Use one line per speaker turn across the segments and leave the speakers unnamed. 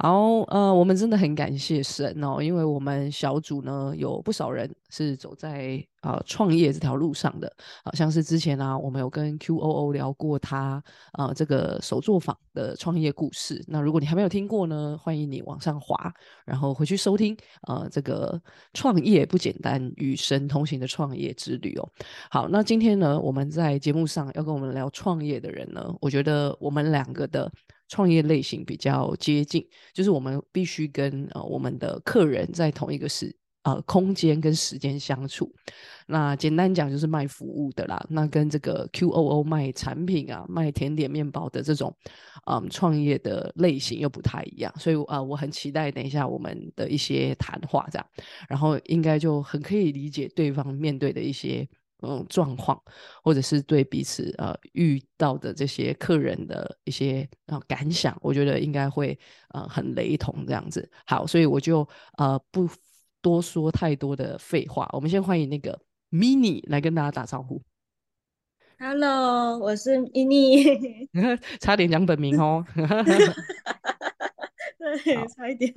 好，呃，我们真的很感谢神哦，因为我们小组呢有不少人是走在啊创业这条路上的，好像是之前呢我们有跟 QOO 聊过他啊这个手作坊的创业故事。那如果你还没有听过呢，欢迎你往上滑，然后回去收听呃这个创业不简单与神同行的创业之旅哦。好，那今天呢我们在节目上要跟我们聊创业的人呢，我觉得我们两个的。创业类型比较接近，就是我们必须跟呃我们的客人在同一个时呃空间跟时间相处。那简单讲就是卖服务的啦。那跟这个 QOO 卖产品啊、卖甜点面包的这种嗯创业的类型又不太一样。所以啊，我很期待等一下我们的一些谈话这样，然后应该就很可以理解对方面对的一些。嗯，状况，或者是对彼此呃遇到的这些客人的一些啊感想，我觉得应该会呃很雷同这样子。好，所以我就呃不多说太多的废话，我们先欢迎那个 mini 来跟大家打招呼。
Hello，我是 mini，
差点讲本名哦。
对，差一点。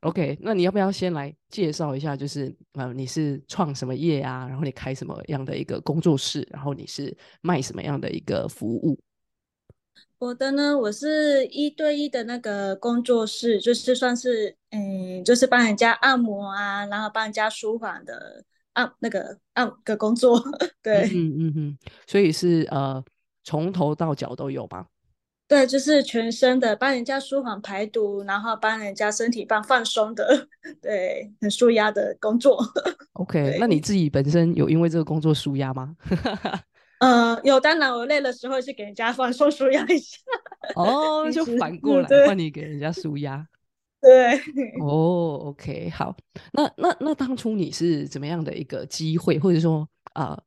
OK，那你要不要先来介绍一下？就是呃，你是创什么业啊？然后你开什么样的一个工作室？然后你是卖什么样的一个服务？
我的呢，我是一对一的那个工作室，就是算是嗯，就是帮人家按摩啊，然后帮人家舒缓的按那个按个工作。对，
嗯嗯嗯，所以是呃，从头到脚都有吧？
对，就是全身的，帮人家舒缓排毒，然后帮人家身体放放松的，对，很舒压的工作。
OK，那你自己本身有因为这个工作舒压吗？
嗯，有，当然我累的时候是给人家放松舒压一下。
哦，就反过来换你给人家舒压。
对。
哦，OK，好，那那那当初你是怎么样的一个机会，或者说啊？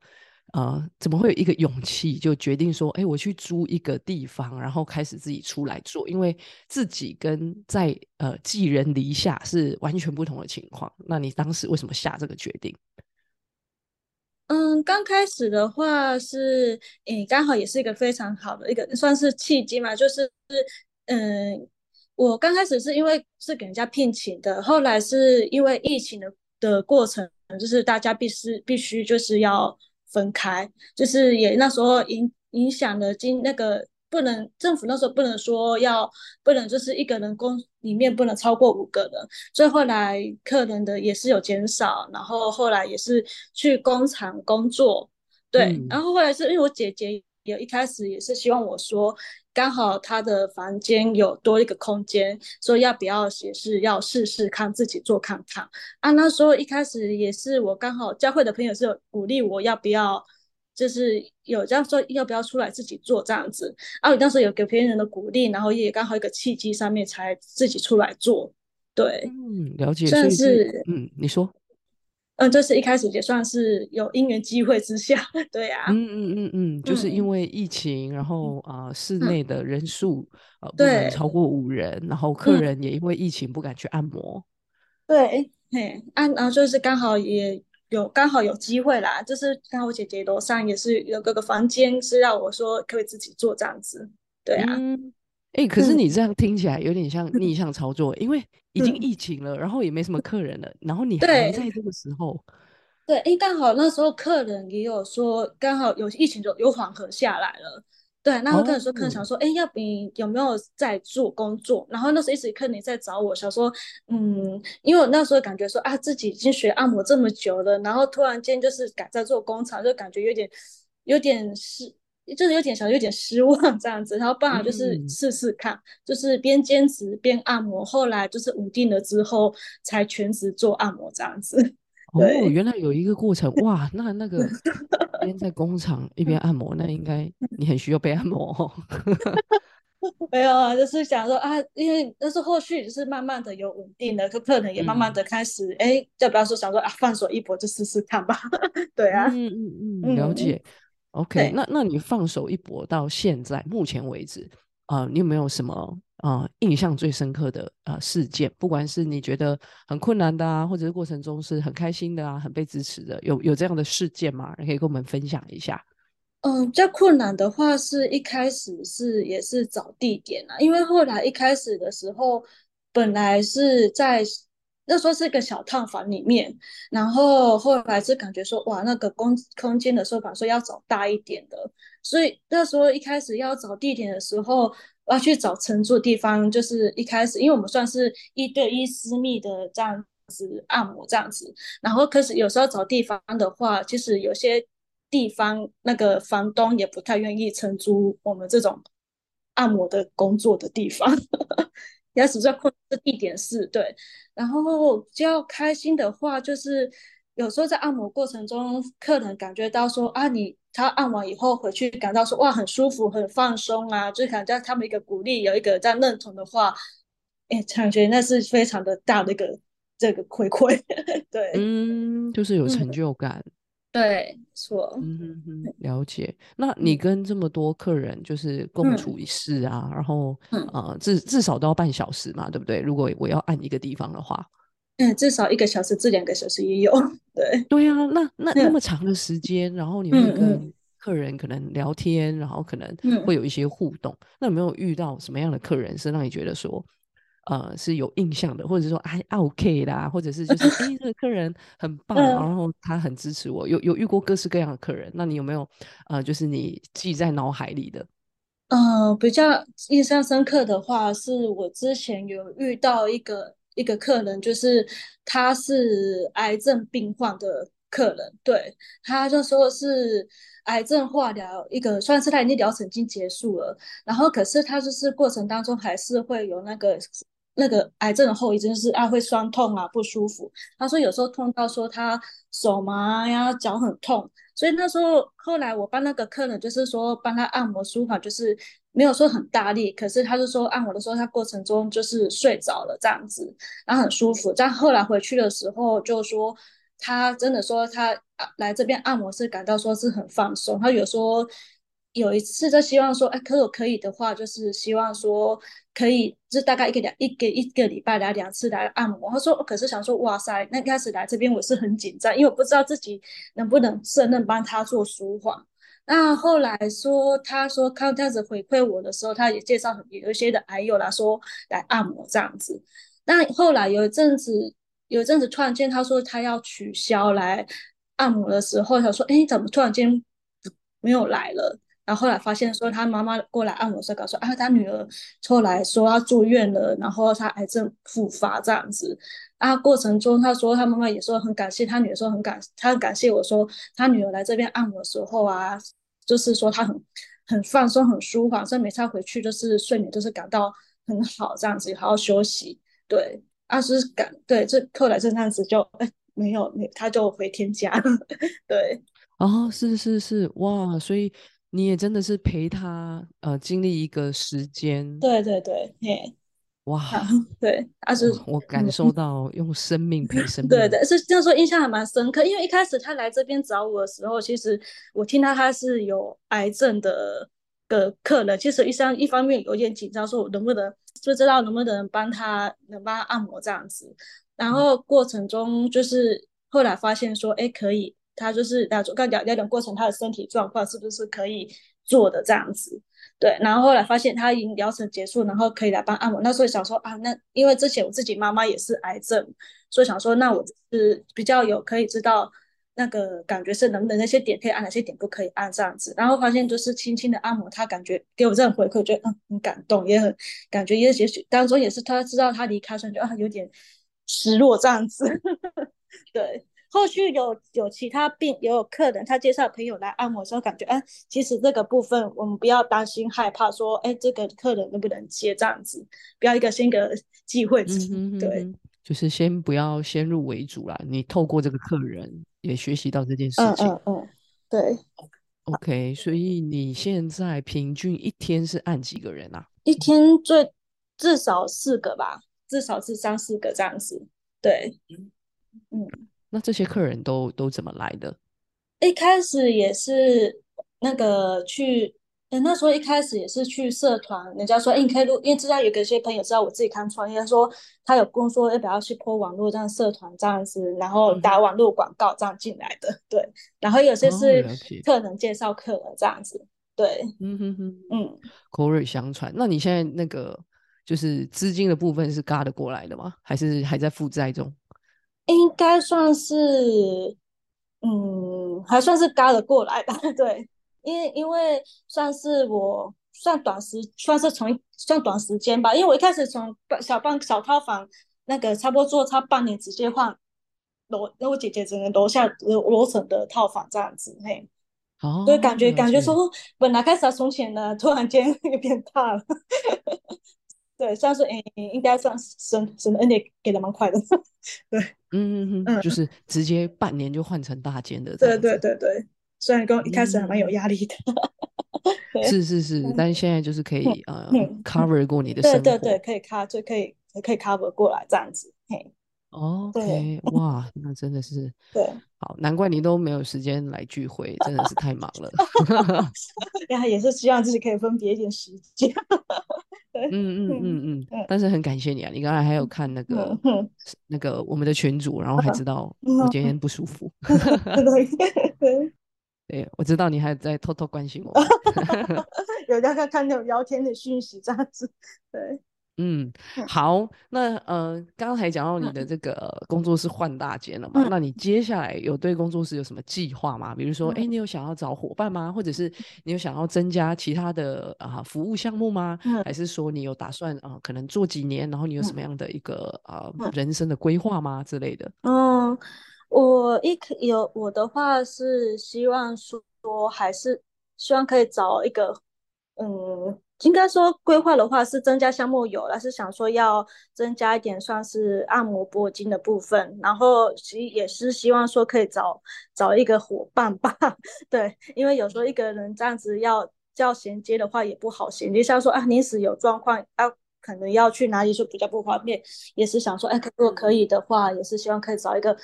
呃，怎么会有一个勇气就决定说，哎，我去租一个地方，然后开始自己出来做？因为自己跟在呃寄人篱下是完全不同的情况。那你当时为什么下这个决定？
嗯，刚开始的话是，嗯，刚好也是一个非常好的一个算是契机嘛，就是，嗯，我刚开始是因为是给人家聘请的，后来是因为疫情的的过程，就是大家必须必须就是要。分开就是也那时候影影响了经那个不能政府那时候不能说要不能就是一个人工里面不能超过五个人，所以后来客人的也是有减少，然后后来也是去工厂工作，对，然后后来是因为我姐姐也一开始也是希望我说。刚好她的房间有多一个空间，说要不要也是要试试看自己做看看啊。那时候一开始也是我刚好教会的朋友是有鼓励我要不要，就是有这样说要不要出来自己做这样子啊。我当时有给别人的鼓励，然后也刚好一个契机上面才自己出来做。对，
嗯，了解，
算是
嗯，你说。
嗯，就是一开始也算是有因缘机会之下，对呀。
嗯嗯嗯嗯，就是因为疫情，然后啊，室内的人数呃不能超过五人，然后客人也因为疫情不敢去按摩。
对，嘿，按然后就是刚好也有刚好有机会啦，就是刚好我姐姐楼上也是有各个房间是让我说可以自己做这样子，对啊。
哎，可是你这样听起来有点像逆向操作，因为已经疫情了，然后也没什么客人了，然后你还在这个时候，
对，哎，刚好那时候客人也有说，刚好有疫情就有缓和下来了，对，那客人说，可能想说，哎，要不有没有在做工作？然后那时候一直客人在找我，想说，嗯，因为我那时候感觉说啊，自己已经学按摩这么久了，然后突然间就是改在做工厂，就感觉有点有点是。就是有点小，有点失望这样子，然后办法就是试试看，就是边兼职边按摩，后来就是稳定了之后才全职做按摩这样子。
哦，原来有一个过程哇！那那个一边在工厂一边按摩，那应该你很需要被按摩。
哦 没有啊，就是想说啊，因为但是后续就是慢慢的有稳定的，客客人也慢慢的开始哎，要不要说想说啊，放手一搏就试试看吧。对啊，
嗯嗯嗯，了解。OK，那那你放手一搏到现在目前为止，啊，你有没有什么啊印象最深刻的啊事件？不管是你觉得很困难的啊，或者是过程中是很开心的啊，很被支持的，有有这样的事件吗？可以跟我们分享一下。
嗯，较困难的话是一开始是也是找地点啊，因为后来一开始的时候。本来是在那时候是一个小套房里面，然后后来是感觉说哇，那个空空间的说法，说要找大一点的，所以那时候一开始要找地点的时候，要去找承租地方，就是一开始因为我们算是一对一私密的这样子按摩这样子，然后可是有时候找地方的话，其实有些地方那个房东也不太愿意承租我们这种按摩的工作的地方。要始在控制地点是对，然后比较开心的话，就是有时候在按摩过程中，客人感觉到说啊，你他按完以后回去感到说哇很舒服很放松啊，就感觉他们一个鼓励，有一个在认同的话，哎，感觉那是非常的大的一个这个回馈，对，
嗯，就是有成就感。
对，错，
嗯哼哼，了解。那你跟这么多客人就是共处一室啊，然后呃，至至少都要半小时嘛，对不对？如果我要按一个地方的话，
嗯，至少一个小时至两个小时也有。对，
对啊，那那那么长的时间，然后你们跟客人可能聊天，然后可能会有一些互动。那有没有遇到什么样的客人是让你觉得说？呃，是有印象的，或者是说哎，OK 啦，或者是就是哎，这个客人很棒，然后他很支持我，有有遇过各式各样的客人，那你有没有呃，就是你记在脑海里的？
呃，比较印象深刻的话，是我之前有遇到一个一个客人，就是他是癌症病患的客人，对，他就说是癌症化疗一个，算是他已经疗程已经结束了，然后可是他就是过程当中还是会有那个。那个癌症的后遗症是啊，会酸痛啊，不舒服。他说有时候痛到说他手麻呀，脚很痛。所以那时候后来我帮那个客人，就是说帮他按摩舒缓，就是没有说很大力，可是他就说按摩的时候，他过程中就是睡着了这样子，然后很舒服。但后来回去的时候就说他真的说他来这边按摩是感到说是很放松。他有说。有一次就希望说，哎，可我可以的话，就是希望说可以，就大概一个两一个一个礼拜来两次来按摩。他说，可是想说，哇塞，那开始来这边我是很紧张，因为我不知道自己能不能胜任帮他做舒缓。那后来说，他说看这样子回馈我的时候，他也介绍有一些的癌友来说来按摩这样子。那后来有一阵子，有一阵子突然间他说他要取消来按摩的时候，想说，哎，怎么突然间没有来了？然后后来发现说，他妈妈过来按摩时候，告诉啊，他女儿后来说要住院了，然后他癌症复发这样子。啊，过程中他说他妈妈也说很感谢他女儿，说很感他很感谢我说他女儿来这边按摩的时候啊，就是说他很很放松很舒缓，所以每次回去就是睡眠都是感到很好这样子，好好休息。对，啊是感对，这后来这样子就哎没有没他就回天家了。对，
哦，是是是，哇，所以。你也真的是陪他呃经历一个时间，
对对对，嘿，
哇，
对，啊是，
我感受到用生命陪生 命，
对对，是这样说，印象还蛮深刻。因为一开始他来这边找我的时候，其实我听到他是有癌症的的客人，其实一生一方面有点紧张，说我能不能不知道能不能帮他能帮他按摩这样子。然后过程中就是后来发现说，哎，可以。他就是那种刚聊聊的过程，他的身体状况是不是可以做的这样子？对，然后后来发现他已经疗程结束，然后可以来帮按摩。那时候想说啊，那因为之前我自己妈妈也是癌症，所以想说那我是比较有可以知道那个感觉是能不能那些点可以按，哪些点不可以按这样子。然后发现就是轻轻的按摩，他感觉给我这种回馈，觉得嗯很感动，也很感觉也也许当中也是他知道他离开，所以就啊有点失落这样子。对。后续有有其他病，也有客人他介绍朋友来按摩的时候，感觉哎，其实这个部分我们不要担心害怕，说哎，这个客人能不能接这样子，不要一个先个机会，对，
就是先不要先入为主啦。你透过这个客人也学习到这件事情，
嗯嗯，对
，OK，所以你现在平均一天是按几个人啊？
一天最至少四个吧，至少是三四个这样子，对，
嗯。那这些客人都都怎么来的？
一开始也是那个去，那时候一开始也是去社团，人家说，哎，你可以录，因为知道有个些朋友知道我自己看创业，说他有工作要不要去播网络这样社团这样子，然后打网络广告这样进来的，对。然后有些是客人介绍客人这样子，对。嗯哼哼，嗯，
口耳相传。那你现在那个就是资金的部分是嘎得过来的吗？还是还在负债中？
应该算是，嗯，还算是嘎得过来吧。对，因为因为算是我算短时，算是从算短时间吧。因为我一开始从小半小套房那个差不多做差半年，直接换楼，那我姐姐只能楼下楼楼层的套房这样子，嘿。
哦，
所以感觉感觉说，本来开始要存钱的，突然间 又变大了。对，算是诶，应该算是神神的恩典给的蛮快的。对，
嗯嗯嗯，
嗯
就是直接半年就换成大间的这
对。对对对，虽然刚一开始还蛮有
嗯
压力的。对
是是是，但是现在就是可以呃
嗯
cover 过你的生活。
对对对，可以 cover 就可以可以 cover 过来这样子。嘿
，OK，哇，那真的是
对，
好，难怪你都没有时间来聚会，真的是太忙了。
然后也是希望自己可以分别一点时间。对，
嗯嗯嗯嗯
嗯，
但是很感谢你啊，你刚才还有看那个那个我们的群主，然后还知道
嗯
我今天不舒服。
对对，
对，我知道你还在偷偷关心我们。
有在看看那种聊天的讯息这样子。对，
嗯，
嗯
好，那呃，刚才讲到你的这个工作室换大间了嘛？
嗯
那你接下来有对工作室有什么计划吗？比如说，哎、
嗯
你有想要找伙伴吗？或者是你有想要增加其他的啊、服务项目吗？
嗯
还是说你有打算啊、可能做几年，然后你有什么样的一个啊、
嗯
人生的规划吗之类的？
嗯，我一有我的话是希望说还是希望可以找一个，嗯，应该说规划的话是增加项目有，了是想说要增加一点算是按摩铂金的部分，然后其也是希望说可以找找一个伙伴吧，对，因为有时候一个人这样子要要衔接的话也不好衔接，像说啊临时有状况啊。可能要去哪里就比较不方便，也是想说，哎，如果可以的话，也是希望可以找一个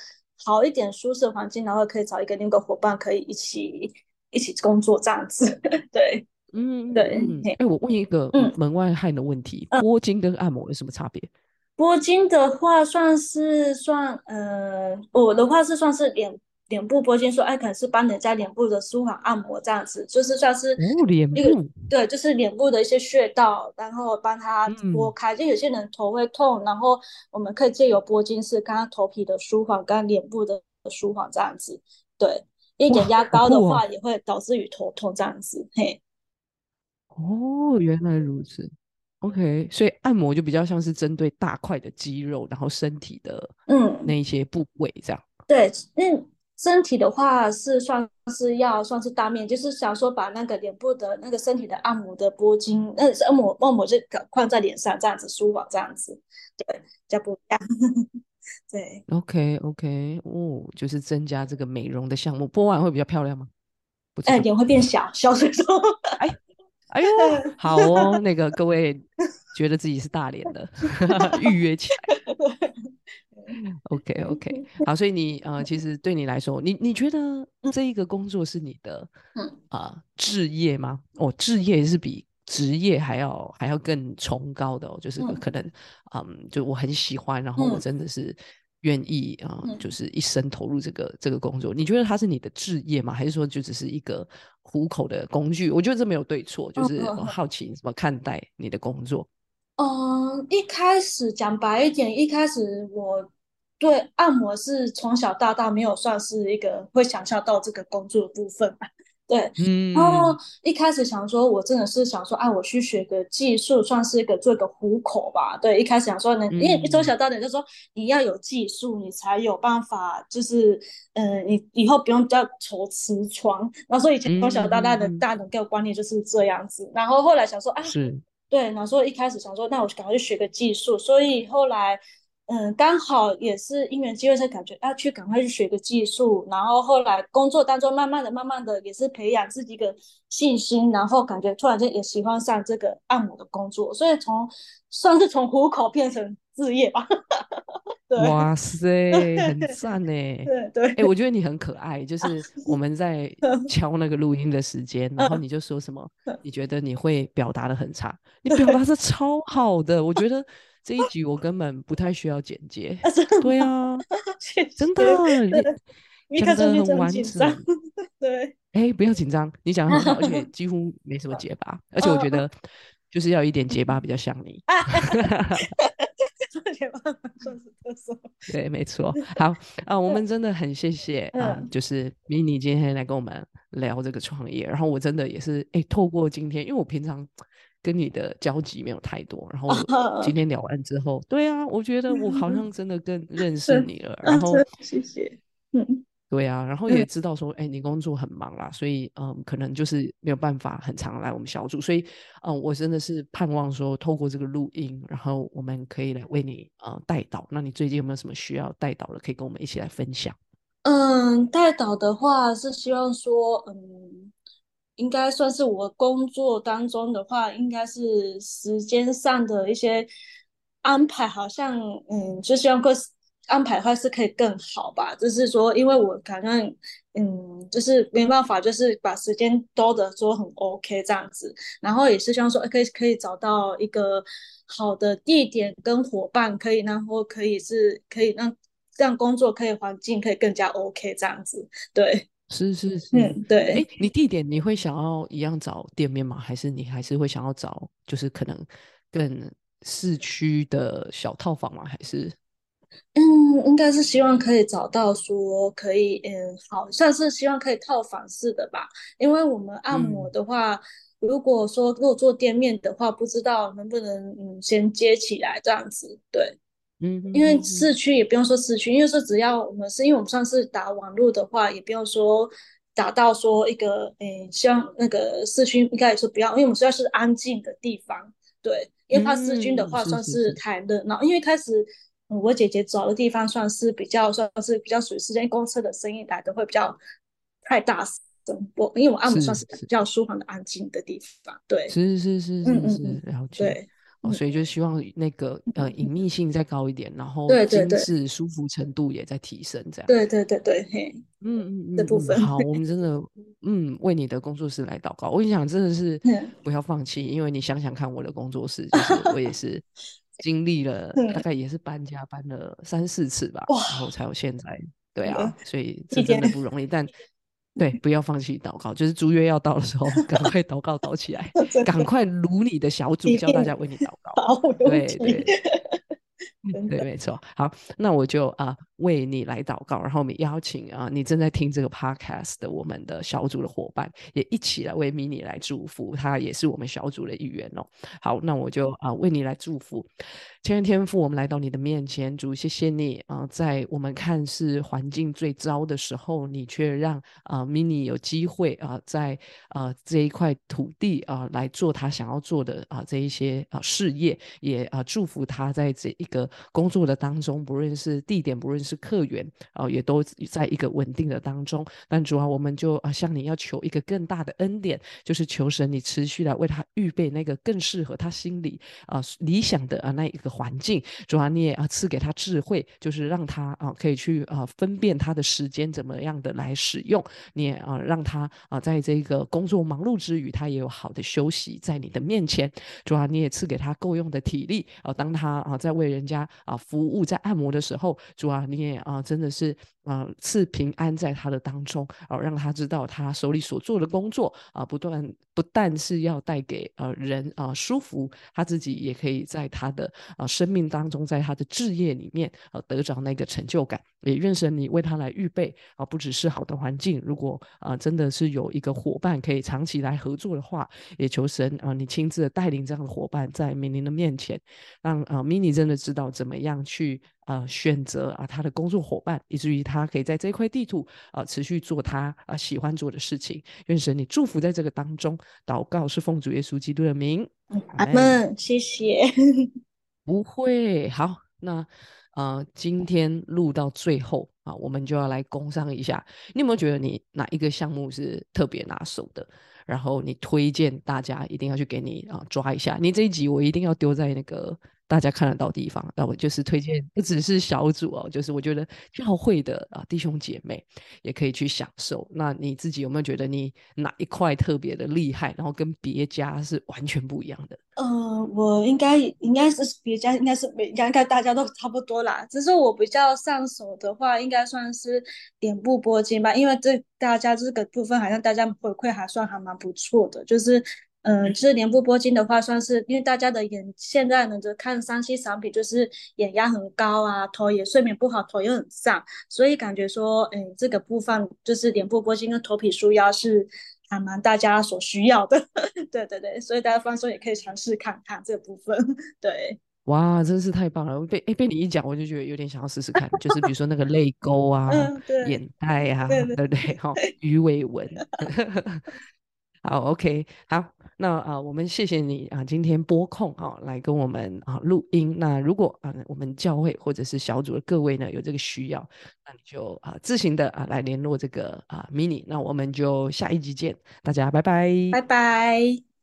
好一点、舒适环境，然后可以找一个另一个伙伴，可以一起一起工作这样子。对，
嗯，嗯
对
哎、我问一个
嗯
门外汉的问题：拨筋跟按摩有什么差别？
拨筋的话算是算，呃，我的话是算是脸脸部拨筋，说，哎，可能是帮人家脸部的舒缓按摩这样子，就是算是
哦，脸部，
对，就是脸部的一些穴道，然后帮他拨
嗯
开。就有些人头会痛，然后我们可以借由拨筋是刚刚头皮的舒缓，跟脸部的舒缓这样子。对，因为
哇
眼压高的话也会导致于头痛这样子。嘿，
哦，原来如此。OK，所以按摩就比较像是针对大块的肌肉，然后身体的
嗯，
那一些部位这样。
对，那身体的话是算是要算是大面，就是想说把那个脸部的那个身体的按摩的拨筋，那是按摩按摩就搞放在脸上这样子舒缓这样子，对，比较不一样。对
，OK OK，哦，就是增加这个美容的项目，播完会比较漂亮吗？
哎，
道。
脸会变小，小水肿，
哎呦，好哦，那个各位觉得自己是大连的，预约起来。OK OK，好，所以你呃，其实对你来说，你你觉得这一个工作是你的
嗯。
啊、置业吗？哦，置业是比职业还要还要更崇高的哦，就是
嗯。
可能嗯，就我很喜欢，然后我
嗯。
真的是愿意啊、
嗯
就是一生投入这个这个工作。你觉得它是你的置业吗？还是说就只是一个糊口的工具？我觉得这没有对错，就是我好奇你怎么看待你的工作。
嗯，一开始讲白一点，一开始我对按摩是从小到大没有算是一个会想象到这个工作的部分吧。对，
嗯，
然后一开始想说，我真的是想说，啊，我去学个技术，算是一个做一个糊口吧。对，一开始想说能，因为
嗯
从小到大就说你要有技术，你才有办法，就是，嗯、你以后不用叫愁吃穿。然后所以以前从小到大的大人给我观念就是这样子。然后后来想说，啊，
是
对，然后说一开始想说，那我赶快去学个技术，所以后来，嗯，刚好也是因缘机会，才感觉要去赶快去学个技术，然后后来工作当中，慢慢的、慢慢的也是培养自己的信心，然后感觉突然间也喜欢上这个按摩的工作，所以从算是从糊口变成置业吧。对，
哇塞，很赞呢。
对对，
哎、我觉得你很可爱，就是我们在敲那个录音的时间，然后你就说什么，你觉得你会表达的很差，你表达是超好的，我觉得这一集我根本不太需要剪接。
啊
对啊，真的，讲的很完整。，
对，
哎、不要紧张，你讲的很好，而且 几乎没什么结巴，而且我觉得就是要一点结巴比较像你。
结巴算是特色。
对，没错。好啊，我们真的很谢谢啊，就是 mini 今天来跟我们聊这个创业，然后我真的也是哎，透过今天，因为我平常。跟你的交集没有太多，然后今天聊完之后，对啊，我觉得我好像真的更认识你了。然后
谢谢，嗯，
对啊，然后也知道说，哎，你工作很忙啦，所以嗯，可能就是没有办法很常来我们小组，所以嗯，我真的是盼望说，透过这个录音，然后我们可以来为你呃带导。那你最近有没有什么需要带导的，可以跟我们一起来分享？
嗯，带导的话是希望说，嗯。应该算是我工作当中的话，应该是时间上的一些安排，好像嗯，就希望会安排的话是可以更好吧。就是说，因为我可能嗯，就是没办法，就是把时间多的说很 OK 这样子。然后也是希望说，可以可以找到一个好的地点跟伙伴，可以然后可以是可以让这样工作可以环境可以更加 OK 这样子，对。
是是是，
嗯对，
哎，你地点你会想要一样找店面吗？还是你还是会想要找就是可能更市区的小套房吗？还是？
嗯，应该是希望可以找到说可以，嗯，好，像是希望可以套房式的吧。因为我们按摩的话，如果说如果做店面的话，不知道能不能嗯先接起来这样子，对。
嗯，
因为市区也不用说市区，因为说只要我们是因为我们算是打网络的话，也不用说打到说一个诶，像那个市区应该也是不要，因为我们主要是安静的地方，对，因为怕市区的话算是太热闹。因为开始我姐姐找的地方算是比较算是比较属于时间公车的声音来的会比较太大声，我因为我按摩算是比较舒缓的安静的地方，对，
是是是是是，了解。
对。
所以就希望那个呃隐秘性再高一点，然后精致舒服程度也在提升，这样。
对对对对，嘿，
嗯嗯嗯，
这部分
好，我们真的嗯为你的工作室来祷告。我跟你讲，真的是不要放弃，因为你想想看，我的工作室就是我也是 经历了大概也是搬家搬了三四次吧，然后才有现在。对啊，所以这真的不容易，但。对，不要放弃祷告，就是租约要到的时候，赶快祷告祷起来，赶快撸你的小组，叫大家为你祷告。对对。对，没错。好，那我就啊为你来祷告，然后我们邀请啊你正在听这个 podcast 的我们的小组的伙伴，也一起来为 mini 来祝福，他也是我们小组的一员哦。好，那我就啊为你来祝福，天天父，我们来到你的面前，主谢谢你啊，在我们看似环境最糟的时候，你却让啊 mini 有机会啊在啊这一块土地啊来做他想要做的啊这一些啊事业，也啊祝福他在这一个。工作的当中，不论是地点，不论是客源，啊，也都在一个稳定的当中。但主要我们就啊，向你要求一个更大的恩典，就是求神你持续来为他预备那个更适合他心里啊理想的啊那一个环境。主要你也啊赐给他智慧，就是让他啊可以去啊分辨他的时间怎么样的来使用。你也啊让他啊在这个工作忙碌之余，他也有好的休息在你的面前。主要你也赐给他够用的体力啊，当他啊在为人家。啊，服务在按摩的时候，主啊，你也啊，真的是啊，赐平安在他的当中，啊，让他知道他手里所做的工作啊，不断不但是要带给呃人啊舒服，他自己也可以在他的啊生命当中，在他的置业里面啊得着那个成就感。也愿神你为他来预备啊，不只是好的环境，如果啊真的是有一个伙伴可以长期来合作的话，也求神啊，你亲自带领这样的伙伴在明灵的面前，让啊 mini 真的知道。怎么样去啊选择啊他的工作伙伴，以至于他可以在这块地图啊持续做他啊喜欢做的事情。愿神你祝福在这个当中，祷告是奉主耶稣基督的名。
阿门，谢谢。
不会，好，那呃今天录到最后啊，我们就要来工商一下。你有没有觉得你哪一个项目是特别拿手的？然后你推荐大家一定要去给你啊抓一下。你这一集我一定要丢在那个。大家看得到地方，那我就是推荐，不只是小组哦，就是我觉得教会的啊弟兄姐妹也可以去享受。那你自己有没有觉得你哪一块特别的厉害，然后跟别家是完全不一样的？
呃，我应该应该是别家应该是每应该大家都 差不多啦。只是我比较上手的话，应该算是点部拨筋吧，因为这大家这个部分好像大家回馈还算还蛮不错的，就是。嗯，就是脸部拨筋的话，算是因为大家的眼现在呢，就看三 C 产品，就是眼压很高啊，头也睡眠不好，头又很胀，所以感觉说，嗯，这个部分就是脸部拨筋跟头皮舒压是还蛮大家所需要的。对对对，所以大家放松也可以尝试看看这部分。对，
哇，真是太棒了！被哎被你一讲，我就觉得有点想要试试看，就是比如说那个泪沟啊、眼袋啊，对不对？哈，鱼尾纹。好，OK，好，那啊，我们谢谢你啊，今天播控啊，来跟我们啊录音。那如果啊，我们教会或者是小组的各位呢有这个需要，那你就啊自行的啊来联络这个啊 mini。那我们就下一集见，大家拜拜，
拜拜。